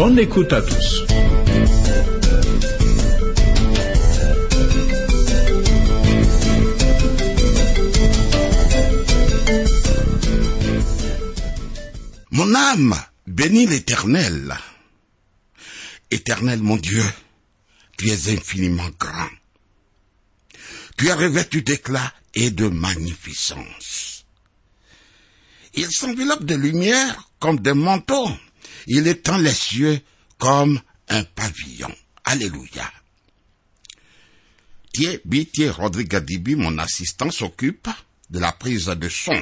Bonne écoute à tous. Mon âme bénit l'Éternel. Éternel mon Dieu, tu es infiniment grand. Tu es revêtu d'éclat et de magnificence. Il s'enveloppe de lumière comme des manteaux. Il étend les cieux comme un pavillon. Alléluia. Thier Bitier Rodriguez mon assistant, s'occupe de la prise de son.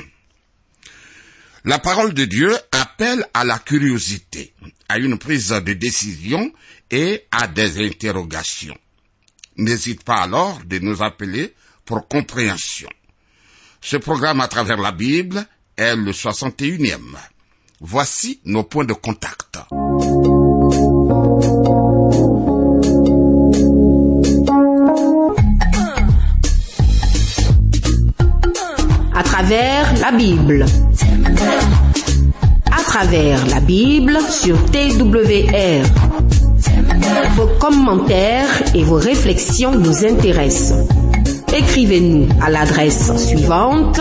La parole de Dieu appelle à la curiosité, à une prise de décision et à des interrogations. N'hésite pas alors de nous appeler pour compréhension. Ce programme à travers la Bible est le 61e. Voici nos points de contact. à travers la Bible. À travers la Bible sur TWR. Vos commentaires et vos réflexions nous intéressent. Écrivez-nous à l'adresse suivante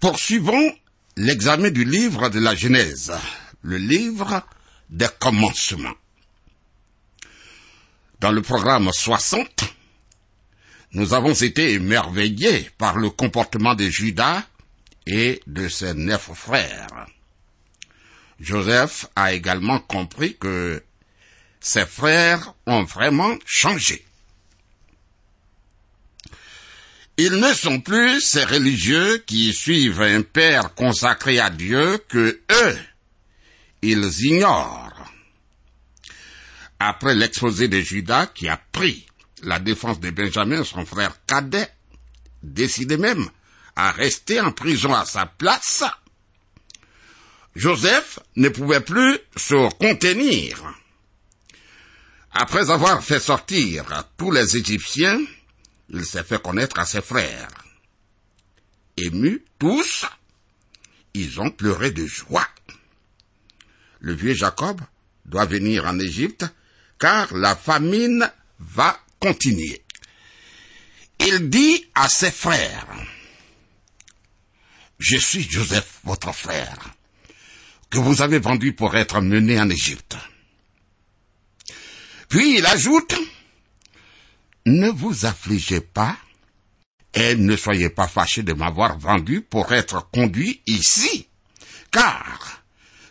Poursuivons l'examen du livre de la Genèse, le livre des commencements. Dans le programme 60, nous avons été émerveillés par le comportement de Judas et de ses neuf frères. Joseph a également compris que ses frères ont vraiment changé. Ils ne sont plus ces religieux qui suivent un père consacré à Dieu que eux, ils ignorent. Après l'exposé de Judas qui a pris la défense de Benjamin, son frère cadet, décidé même à rester en prison à sa place, Joseph ne pouvait plus se contenir. Après avoir fait sortir tous les Égyptiens, il s'est fait connaître à ses frères. Émus tous, ils ont pleuré de joie. Le vieux Jacob doit venir en Égypte car la famine va continuer. Il dit à ses frères, Je suis Joseph, votre frère, que vous avez vendu pour être mené en Égypte. Puis il ajoute, Ne vous affligez pas et ne soyez pas fâchés de m'avoir vendu pour être conduit ici, car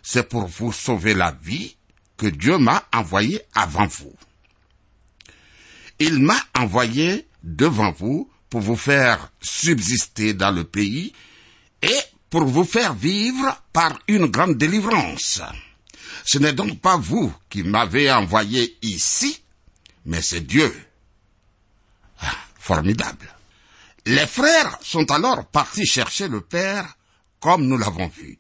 c'est pour vous sauver la vie que Dieu m'a envoyé avant vous. Il m'a envoyé devant vous pour vous faire subsister dans le pays et pour vous faire vivre par une grande délivrance. Ce n'est donc pas vous qui m'avez envoyé ici, mais c'est Dieu. Formidable. Les frères sont alors partis chercher le Père comme nous l'avons vu.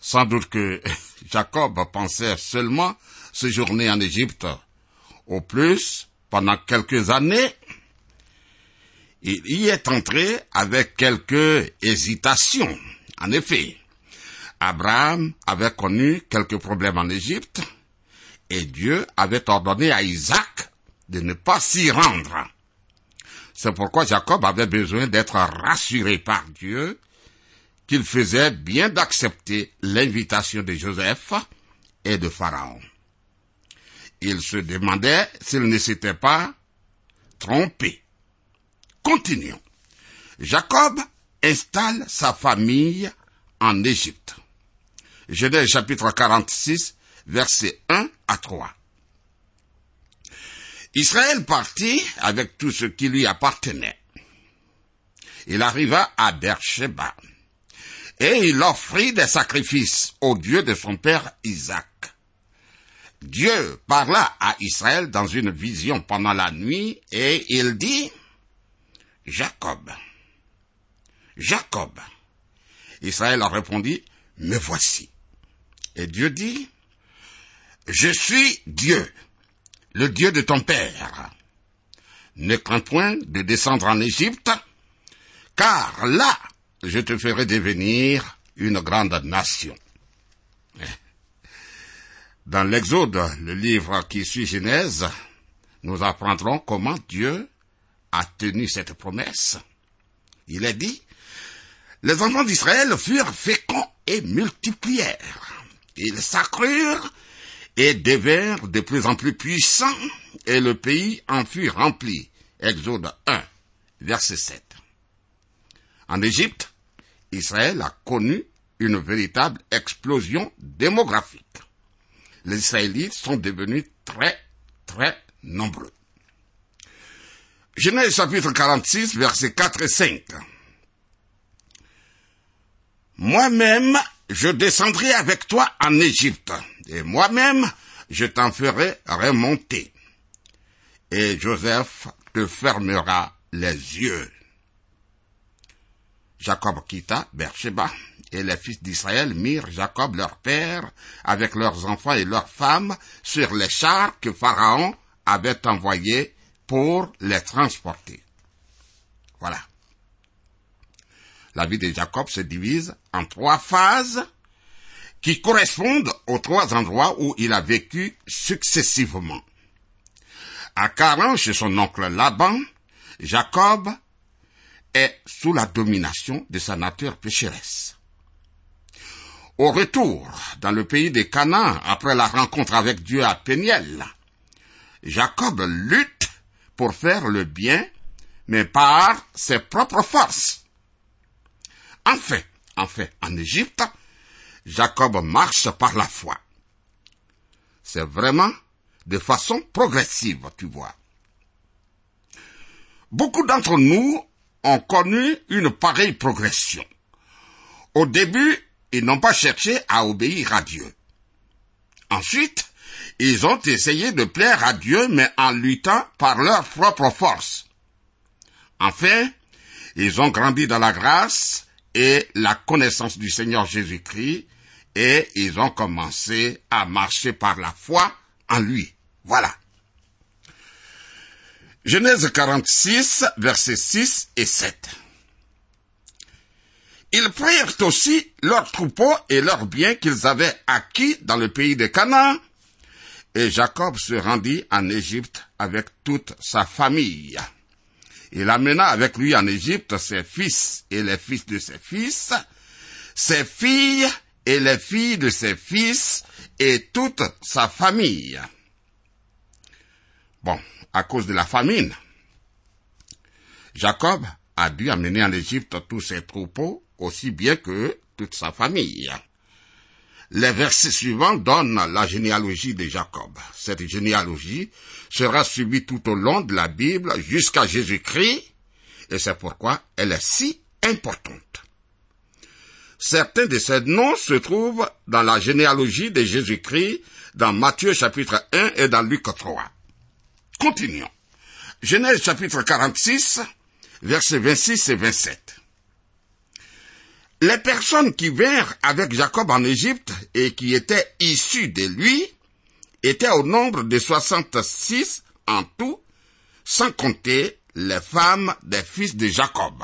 Sans doute que Jacob pensait seulement séjourner en Égypte. Au plus, pendant quelques années, il y est entré avec quelques hésitations. En effet, Abraham avait connu quelques problèmes en Égypte et Dieu avait ordonné à Isaac de ne pas s'y rendre. C'est pourquoi Jacob avait besoin d'être rassuré par Dieu qu'il faisait bien d'accepter l'invitation de Joseph et de Pharaon. Il se demandait s'il ne s'était pas trompé. Continuons. Jacob installe sa famille en Égypte. Genèse chapitre 46, versets 1 à 3. Israël partit avec tout ce qui lui appartenait. Il arriva à Beersheba et il offrit des sacrifices au Dieu de son père Isaac. Dieu parla à Israël dans une vision pendant la nuit et il dit, Jacob, Jacob. Israël répondit, Me voici. Et Dieu dit, Je suis Dieu, le Dieu de ton père. Ne crains point de descendre en Égypte, car là, je te ferai devenir une grande nation. Dans l'Exode, le livre qui suit Genèse, nous apprendrons comment Dieu a tenu cette promesse. Il est dit, les enfants d'Israël furent féconds et multiplièrent. Ils s'accrurent et devinrent de plus en plus puissants, et le pays en fut rempli. Exode 1, verset 7. En Égypte, Israël a connu une véritable explosion démographique. Les Israélites sont devenus très, très nombreux. Genèse chapitre 46, versets 4 et 5. Moi-même, je descendrai avec toi en Égypte, et moi-même, je t'en ferai remonter. Et Joseph te fermera les yeux. Jacob quitta Beersheba, et les fils d'Israël mirent Jacob leur père avec leurs enfants et leurs femmes sur les chars que Pharaon avait envoyés pour les transporter. Voilà. La vie de Jacob se divise en trois phases qui correspondent aux trois endroits où il a vécu successivement. À Caran, chez son oncle Laban, Jacob est sous la domination de sa nature pécheresse. Au retour dans le pays des Canaan, après la rencontre avec Dieu à Péniel, Jacob lutte pour faire le bien, mais par ses propres forces. Enfin, enfin, en Égypte, Jacob marche par la foi. C'est vraiment de façon progressive, tu vois. Beaucoup d'entre nous ont connu une pareille progression. Au début, ils n'ont pas cherché à obéir à Dieu. Ensuite, ils ont essayé de plaire à Dieu, mais en luttant par leur propre force. Enfin, ils ont grandi dans la grâce et la connaissance du Seigneur Jésus-Christ, et ils ont commencé à marcher par la foi en lui. Voilà. Genèse 46, versets 6 et 7. Ils prirent aussi leurs troupeaux et leurs biens qu'ils avaient acquis dans le pays de Canaan, et Jacob se rendit en Égypte avec toute sa famille. Il amena avec lui en Égypte ses fils et les fils de ses fils, ses filles et les filles de ses fils et toute sa famille. Bon, à cause de la famine, Jacob a dû amener en Égypte tous ses troupeaux, aussi bien que toute sa famille. Les versets suivants donnent la généalogie de Jacob. Cette généalogie sera suivie tout au long de la Bible jusqu'à Jésus-Christ, et c'est pourquoi elle est si importante. Certains de ces noms se trouvent dans la généalogie de Jésus-Christ, dans Matthieu chapitre 1 et dans Luc 3. Continuons. Genèse chapitre 46, versets 26 et 27. Les personnes qui vinrent avec Jacob en Égypte et qui étaient issues de lui étaient au nombre de 66 en tout, sans compter les femmes des fils de Jacob.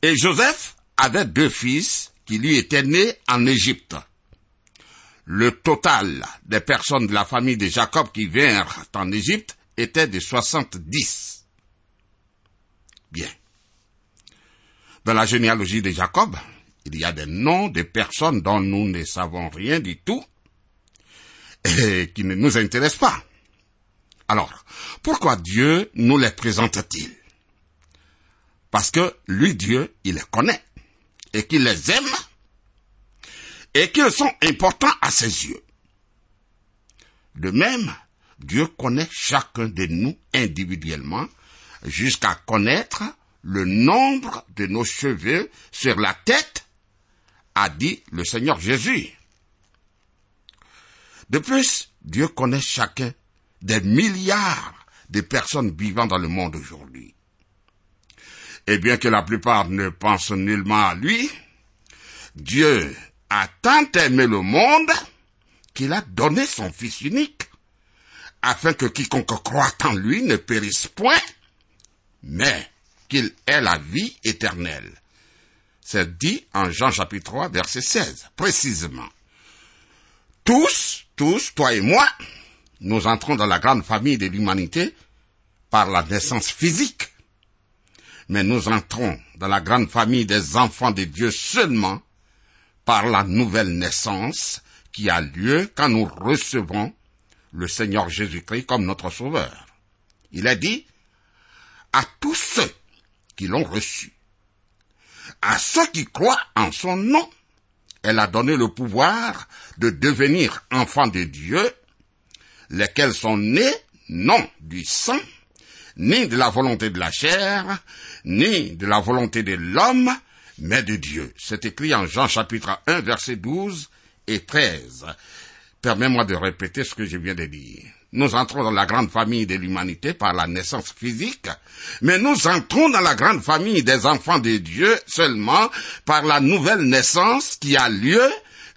Et Joseph avait deux fils qui lui étaient nés en Égypte. Le total des personnes de la famille de Jacob qui vinrent en Égypte était de 70. Bien. Dans la généalogie de Jacob, il y a des noms de personnes dont nous ne savons rien du tout et qui ne nous intéressent pas. Alors, pourquoi Dieu nous les présente-t-il? Parce que lui, Dieu, il les connaît et qu'il les aime et qu'ils sont importants à ses yeux. De même, Dieu connaît chacun de nous individuellement jusqu'à connaître le nombre de nos cheveux sur la tête, a dit le Seigneur Jésus. De plus, Dieu connaît chacun des milliards de personnes vivant dans le monde aujourd'hui. Et bien que la plupart ne pensent nullement à lui, Dieu a tant aimé le monde qu'il a donné son Fils unique, afin que quiconque croit en lui ne périsse point, mais qu'il ait la vie éternelle. C'est dit en Jean chapitre 3, verset 16, précisément. Tous, tous, toi et moi, nous entrons dans la grande famille de l'humanité par la naissance physique. Mais nous entrons dans la grande famille des enfants de Dieu seulement par la nouvelle naissance qui a lieu quand nous recevons le Seigneur Jésus-Christ comme notre Sauveur. Il a dit à tous ceux qui l'ont reçu, à ceux qui croient en son nom, elle a donné le pouvoir de devenir enfants de Dieu, lesquels sont nés non du sang, ni de la volonté de la chair, ni de la volonté de l'homme, mais de Dieu. C'est écrit en Jean chapitre 1 verset 12 et 13. Permets-moi de répéter ce que je viens de dire. Nous entrons dans la grande famille de l'humanité par la naissance physique, mais nous entrons dans la grande famille des enfants de Dieu seulement par la nouvelle naissance qui a lieu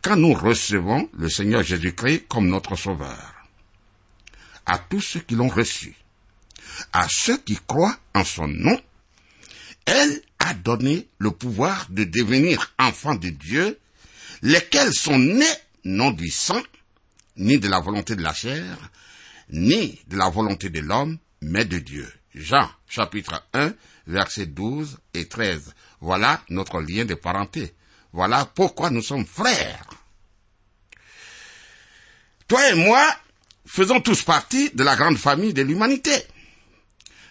quand nous recevons le Seigneur Jésus-Christ comme notre Sauveur. À tous ceux qui l'ont reçu, à ceux qui croient en son nom, elle a donné le pouvoir de devenir enfants de Dieu, lesquels sont nés non du sang, ni de la volonté de la chair, ni de la volonté de l'homme, mais de Dieu. Jean chapitre 1, versets 12 et 13. Voilà notre lien de parenté. Voilà pourquoi nous sommes frères. Toi et moi faisons tous partie de la grande famille de l'humanité.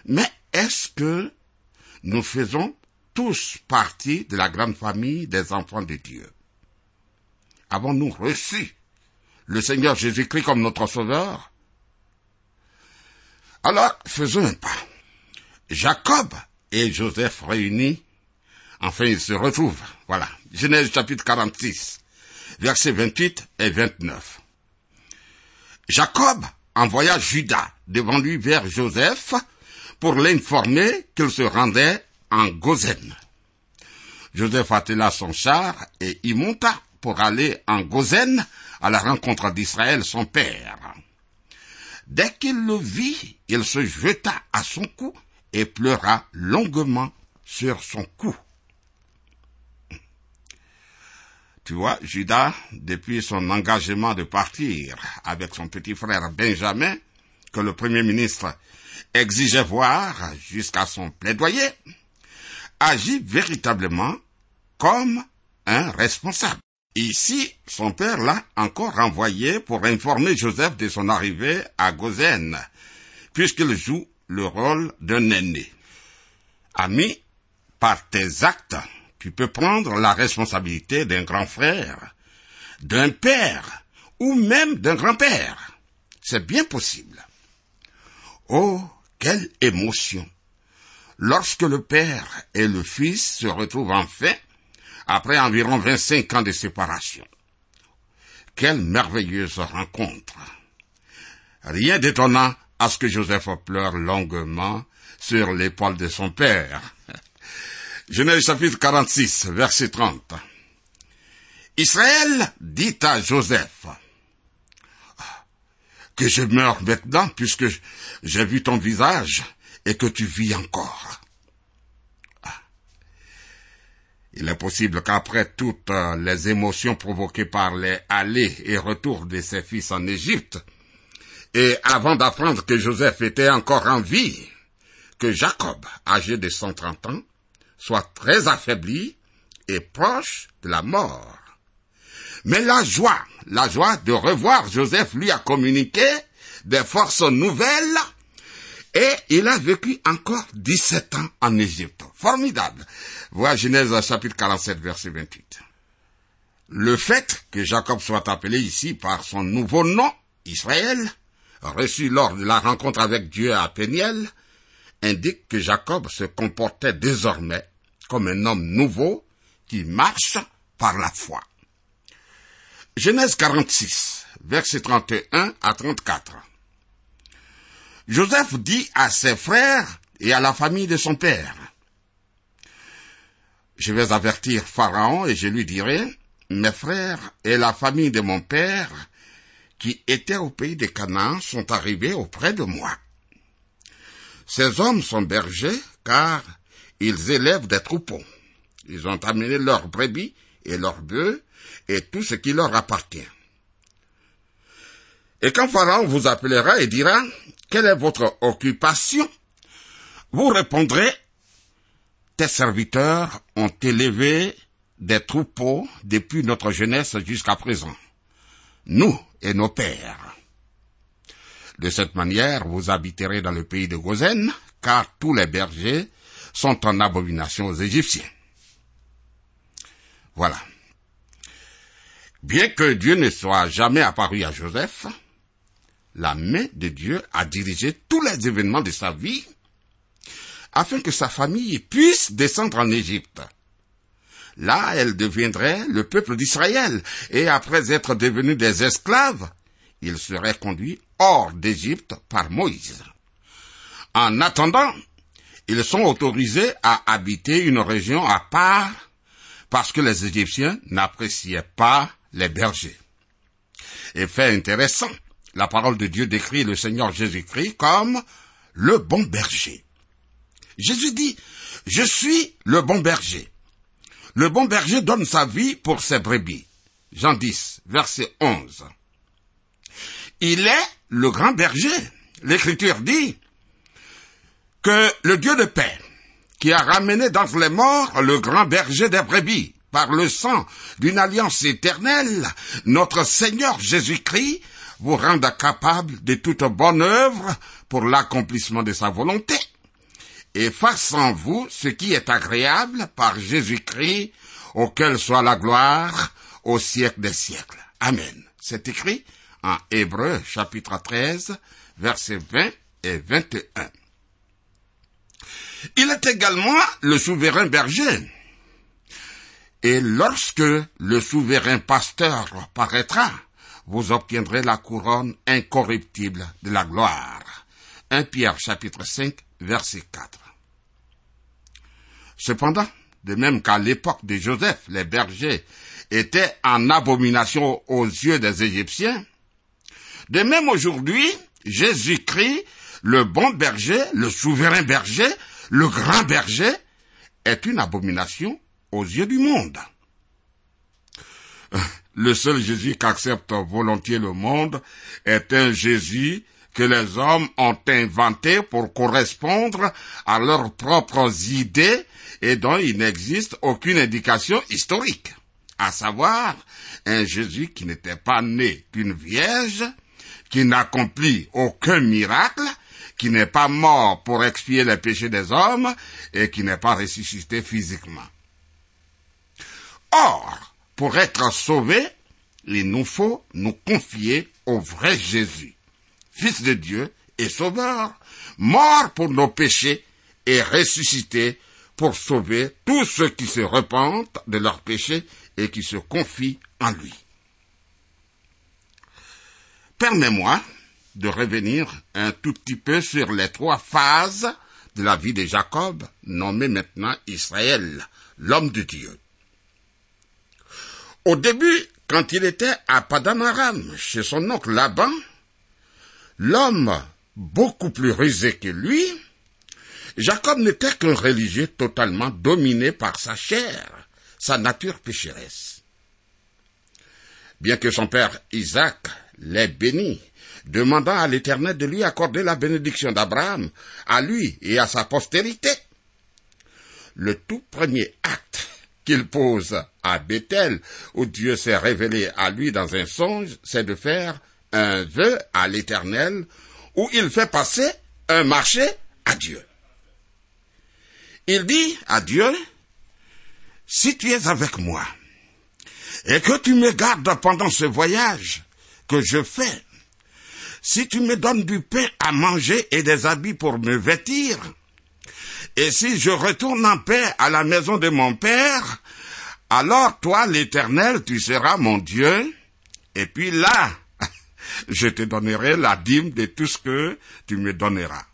Mais est-ce que nous faisons tous partie de la grande famille des enfants de Dieu? Avons-nous reçu le Seigneur Jésus-Christ comme notre Sauveur? Alors, faisons un pas. Jacob et Joseph réunis, enfin ils se retrouvent. Voilà, Genèse chapitre 46, versets 28 et 29. Jacob envoya Judas devant lui vers Joseph pour l'informer qu'il se rendait en Gozen. Joseph attela son char et y monta pour aller en Gozen à la rencontre d'Israël son père. Dès qu'il le vit, il se jeta à son cou et pleura longuement sur son cou. Tu vois, Judas, depuis son engagement de partir avec son petit frère Benjamin, que le Premier ministre exigeait voir jusqu'à son plaidoyer, agit véritablement comme un responsable. Ici, son père l'a encore renvoyé pour informer Joseph de son arrivée à Gozen, puisqu'il joue le rôle d'un aîné. Ami, par tes actes, tu peux prendre la responsabilité d'un grand frère, d'un père, ou même d'un grand-père. C'est bien possible. Oh, quelle émotion lorsque le père et le fils se retrouvent enfin après environ 25 ans de séparation. Quelle merveilleuse rencontre. Rien d'étonnant à ce que Joseph pleure longuement sur l'épaule de son père. Genèse chapitre 46, verset 30. Israël dit à Joseph, que je meurs maintenant puisque j'ai vu ton visage et que tu vis encore. Il est possible qu'après toutes les émotions provoquées par les allées et retours de ses fils en Égypte, et avant d'apprendre que Joseph était encore en vie, que Jacob, âgé de 130 ans, soit très affaibli et proche de la mort. Mais la joie, la joie de revoir Joseph lui a communiqué des forces nouvelles et il a vécu encore 17 ans en Égypte. Formidable. Voilà Genèse chapitre 47 verset 28. Le fait que Jacob soit appelé ici par son nouveau nom, Israël, reçu lors de la rencontre avec Dieu à Péniel, indique que Jacob se comportait désormais comme un homme nouveau qui marche par la foi. Genèse 46, versets 31 à 34. Joseph dit à ses frères et à la famille de son père, Je vais avertir Pharaon et je lui dirai, Mes frères et la famille de mon père qui étaient au pays de Canaan sont arrivés auprès de moi. Ces hommes sont bergers car ils élèvent des troupeaux. Ils ont amené leurs brebis et leurs bœufs et tout ce qui leur appartient. Et quand Pharaon vous appellera et dira, quelle est votre occupation? Vous répondrez, tes serviteurs ont élevé des troupeaux depuis notre jeunesse jusqu'à présent. Nous et nos pères. De cette manière, vous habiterez dans le pays de Gozen, car tous les bergers sont en abomination aux Égyptiens. Voilà. Bien que Dieu ne soit jamais apparu à Joseph, la main de Dieu a dirigé tous les événements de sa vie afin que sa famille puisse descendre en Égypte. Là, elle deviendrait le peuple d'Israël, et après être devenus des esclaves, ils seraient conduits hors d'Égypte par Moïse. En attendant, ils sont autorisés à habiter une région à part parce que les Égyptiens n'appréciaient pas les bergers. Et fait intéressant, la parole de Dieu décrit le Seigneur Jésus-Christ comme le bon berger. Jésus dit, je suis le bon berger. Le bon berger donne sa vie pour ses brebis. Jean 10, verset 11. Il est le grand berger. L'Écriture dit que le Dieu de paix, qui a ramené dans les morts le grand berger des brebis, par le sang d'une alliance éternelle, notre Seigneur Jésus-Christ vous rende capable de toute bonne œuvre pour l'accomplissement de sa volonté et fasse en vous ce qui est agréable par Jésus-Christ, auquel soit la gloire au siècle des siècles. Amen. C'est écrit en Hébreu chapitre 13, versets 20 et 21. Il est également le souverain berger. Et lorsque le souverain pasteur paraîtra, vous obtiendrez la couronne incorruptible de la gloire. 1 Pierre chapitre 5 verset 4. Cependant, de même qu'à l'époque de Joseph, les bergers étaient en abomination aux yeux des Égyptiens, de même aujourd'hui, Jésus-Christ, le bon berger, le souverain berger, le grand berger, est une abomination aux yeux du monde. Le seul Jésus qu'accepte volontiers le monde est un Jésus que les hommes ont inventé pour correspondre à leurs propres idées et dont il n'existe aucune indication historique, à savoir un Jésus qui n'était pas né d'une vierge, qui n'accomplit aucun miracle, qui n'est pas mort pour expier les péchés des hommes et qui n'est pas ressuscité physiquement. Or, pour être sauvés, il nous faut nous confier au vrai Jésus, Fils de Dieu et Sauveur, mort pour nos péchés et ressuscité pour sauver tous ceux qui se repentent de leurs péchés et qui se confient en lui. Permets-moi de revenir un tout petit peu sur les trois phases de la vie de Jacob, nommé maintenant Israël, l'homme de Dieu. Au début, quand il était à Padanaram, chez son oncle Laban, l'homme beaucoup plus rusé que lui, Jacob n'était qu'un religieux totalement dominé par sa chair, sa nature pécheresse. Bien que son père Isaac l'ait béni, demandant à l'Éternel de lui accorder la bénédiction d'Abraham, à lui et à sa postérité, le tout premier acte qu'il pose à Bethel, où Dieu s'est révélé à lui dans un songe, c'est de faire un vœu à l'Éternel, où il fait passer un marché à Dieu. Il dit à Dieu, si tu es avec moi, et que tu me gardes pendant ce voyage que je fais, si tu me donnes du pain à manger et des habits pour me vêtir, et si je retourne en paix à la maison de mon Père, alors toi, l'Éternel, tu seras mon Dieu, et puis là, je te donnerai la dîme de tout ce que tu me donneras.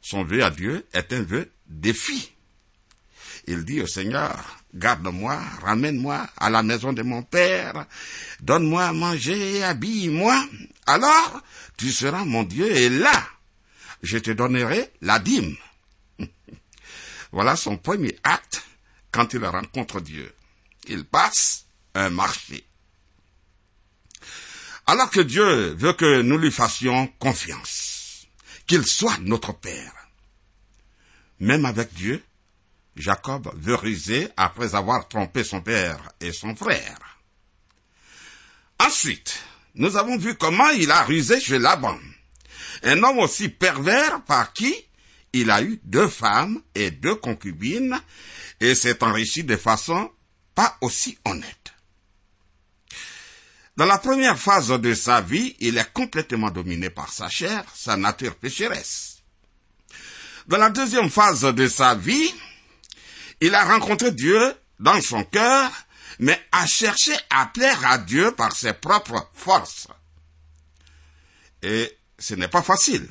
Son vœu à Dieu est un vœu défi. Il dit au Seigneur, garde-moi, ramène-moi à la maison de mon Père, donne-moi à manger habille-moi, alors tu seras mon Dieu et là, je te donnerai la dîme. Voilà son premier acte quand il rencontre Dieu. Il passe un marché. Alors que Dieu veut que nous lui fassions confiance, qu'il soit notre Père. Même avec Dieu, Jacob veut ruser après avoir trompé son père et son frère. Ensuite, nous avons vu comment il a rusé chez Laban, un homme aussi pervers par qui il a eu deux femmes et deux concubines et s'est enrichi de façon pas aussi honnête. Dans la première phase de sa vie, il est complètement dominé par sa chair, sa nature pécheresse. Dans la deuxième phase de sa vie, il a rencontré Dieu dans son cœur, mais a cherché à plaire à Dieu par ses propres forces. Et ce n'est pas facile.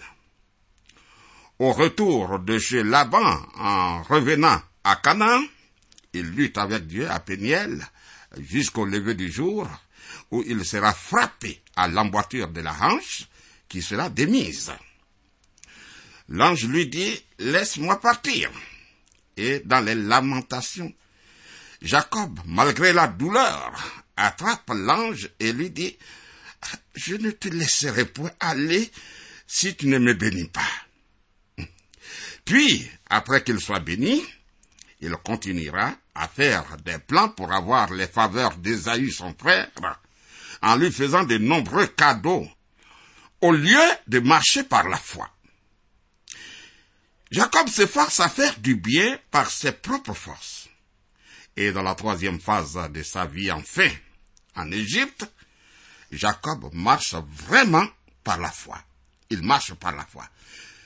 Au retour de chez Laban, en revenant à Canaan, il lutte avec Dieu à Péniel jusqu'au lever du jour, où il sera frappé à l'emboîture de la hanche, qui sera démise. L'ange lui dit, laisse-moi partir. Et dans les lamentations, Jacob, malgré la douleur, attrape l'ange et lui dit, je ne te laisserai point aller si tu ne me bénis pas. Puis, après qu'il soit béni, il continuera à faire des plans pour avoir les faveurs d'Ésaü son frère, en lui faisant de nombreux cadeaux, au lieu de marcher par la foi. Jacob s'efforce à faire du bien par ses propres forces. Et dans la troisième phase de sa vie enfin, en Égypte, Jacob marche vraiment par la foi. Il marche par la foi.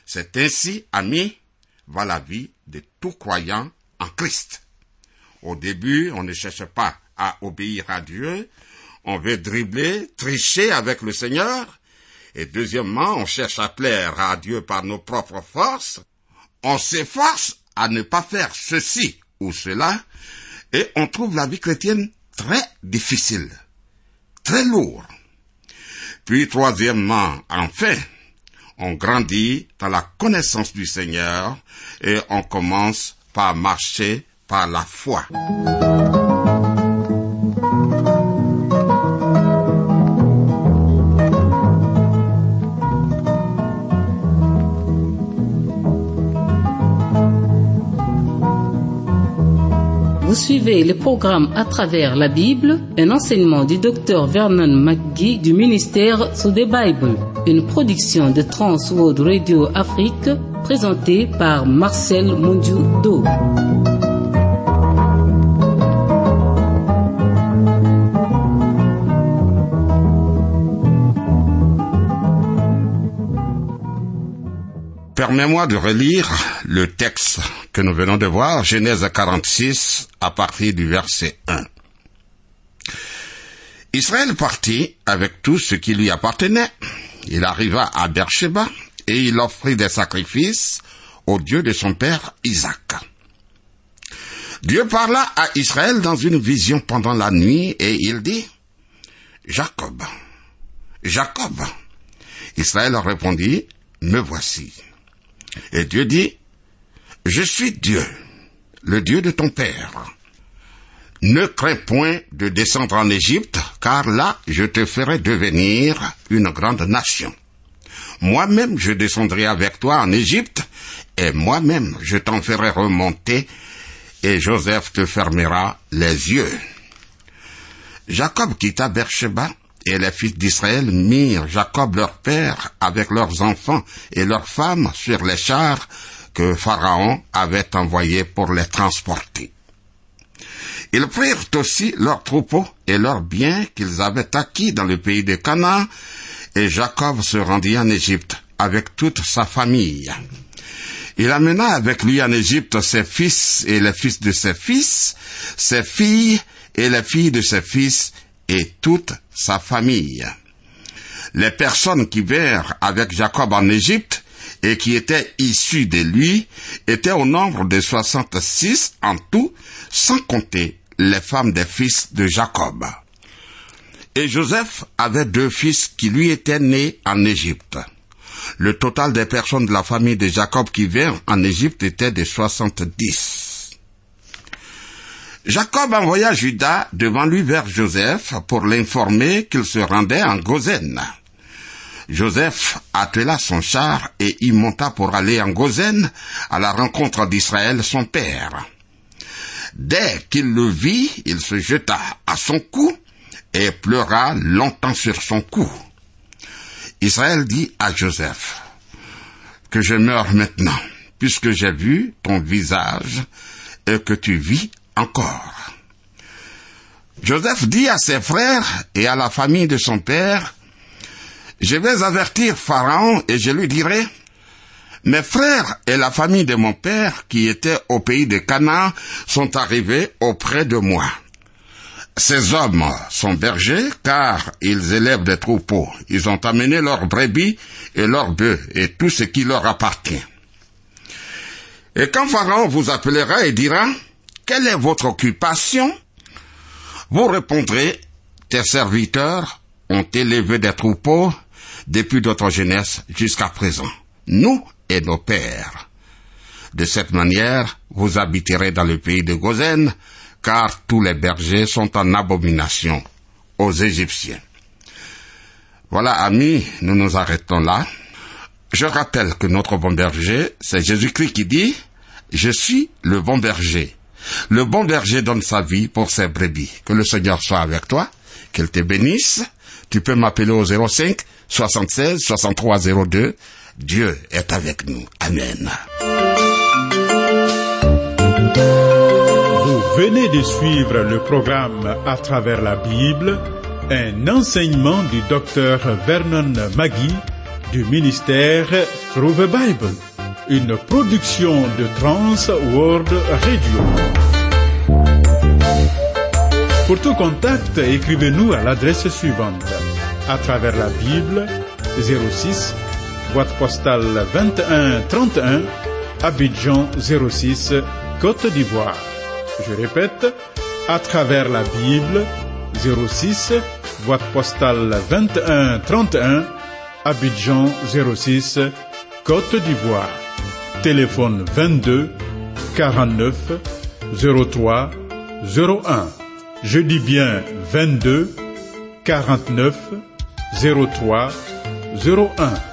C'est ainsi, ami, va la vie de tout croyant en Christ. Au début, on ne cherche pas à obéir à Dieu, on veut dribbler, tricher avec le Seigneur, et deuxièmement, on cherche à plaire à Dieu par nos propres forces, on s'efforce à ne pas faire ceci ou cela, et on trouve la vie chrétienne très difficile, très lourde. Puis troisièmement, enfin, on grandit dans la connaissance du Seigneur et on commence par marcher par la foi. Vous suivez le programme à travers la Bible, un enseignement du docteur Vernon McGee du ministère sous the Bible, une production de Trans World Radio Afrique présentée par Marcel Mondiou-Do. Permets-moi de relire le texte que nous venons de voir, Genèse 46, à partir du verset 1. Israël partit avec tout ce qui lui appartenait. Il arriva à Beersheba et il offrit des sacrifices au Dieu de son père Isaac. Dieu parla à Israël dans une vision pendant la nuit et il dit, Jacob, Jacob. Israël répondit, Me voici. Et Dieu dit, Je suis Dieu, le Dieu de ton Père. Ne crains point de descendre en Égypte, car là je te ferai devenir une grande nation. Moi-même je descendrai avec toi en Égypte, et moi-même je t'en ferai remonter, et Joseph te fermera les yeux. Jacob quitta Beersheba, et les fils d'Israël mirent Jacob leur père avec leurs enfants et leurs femmes sur les chars que Pharaon avait envoyés pour les transporter. Ils prirent aussi leurs troupeaux et leurs biens qu'ils avaient acquis dans le pays de Canaan, et Jacob se rendit en Égypte avec toute sa famille. Il amena avec lui en Égypte ses fils et les fils de ses fils, ses filles et les filles de ses fils, et toute sa famille. Les personnes qui vinrent avec Jacob en Égypte et qui étaient issues de lui étaient au nombre de soixante-six en tout, sans compter les femmes des fils de Jacob. Et Joseph avait deux fils qui lui étaient nés en Égypte. Le total des personnes de la famille de Jacob qui vinrent en Égypte était de soixante-dix. Jacob envoya Judas devant lui vers Joseph pour l'informer qu'il se rendait en Gozen. Joseph attela son char et y monta pour aller en Gozen à la rencontre d'Israël son père. Dès qu'il le vit, il se jeta à son cou et pleura longtemps sur son cou. Israël dit à Joseph, que je meurs maintenant, puisque j'ai vu ton visage et que tu vis encore. Joseph dit à ses frères et à la famille de son père, je vais avertir Pharaon et je lui dirai, mes frères et la famille de mon père qui étaient au pays de Canaan sont arrivés auprès de moi. Ces hommes sont bergers car ils élèvent des troupeaux. Ils ont amené leurs brebis et leurs bœufs et tout ce qui leur appartient. Et quand Pharaon vous appellera et dira, quelle est votre occupation? Vous répondrez, tes serviteurs ont élevé des troupeaux depuis notre jeunesse jusqu'à présent, nous nos pères. De cette manière, vous habiterez dans le pays de Gozen, car tous les bergers sont en abomination aux Égyptiens. Voilà, amis, nous nous arrêtons là. Je rappelle que notre bon berger, c'est Jésus-Christ qui dit, je suis le bon berger. Le bon berger donne sa vie pour ses brebis. Que le Seigneur soit avec toi, qu'il te bénisse. Tu peux m'appeler au 05 76 63 02. Dieu est avec nous. Amen. Vous venez de suivre le programme À travers la Bible, un enseignement du docteur Vernon Magui du ministère Through the Bible, une production de Trans World Radio. Pour tout contact, écrivez-nous à l'adresse suivante. À travers la Bible, 06, boîte postale 21 31, Abidjan 06, Côte d'Ivoire. Je répète, à travers la Bible, 06, boîte postale 21 31, Abidjan 06, Côte d'Ivoire. Téléphone 22 49 03 01. Je dis bien 22 49 03 01.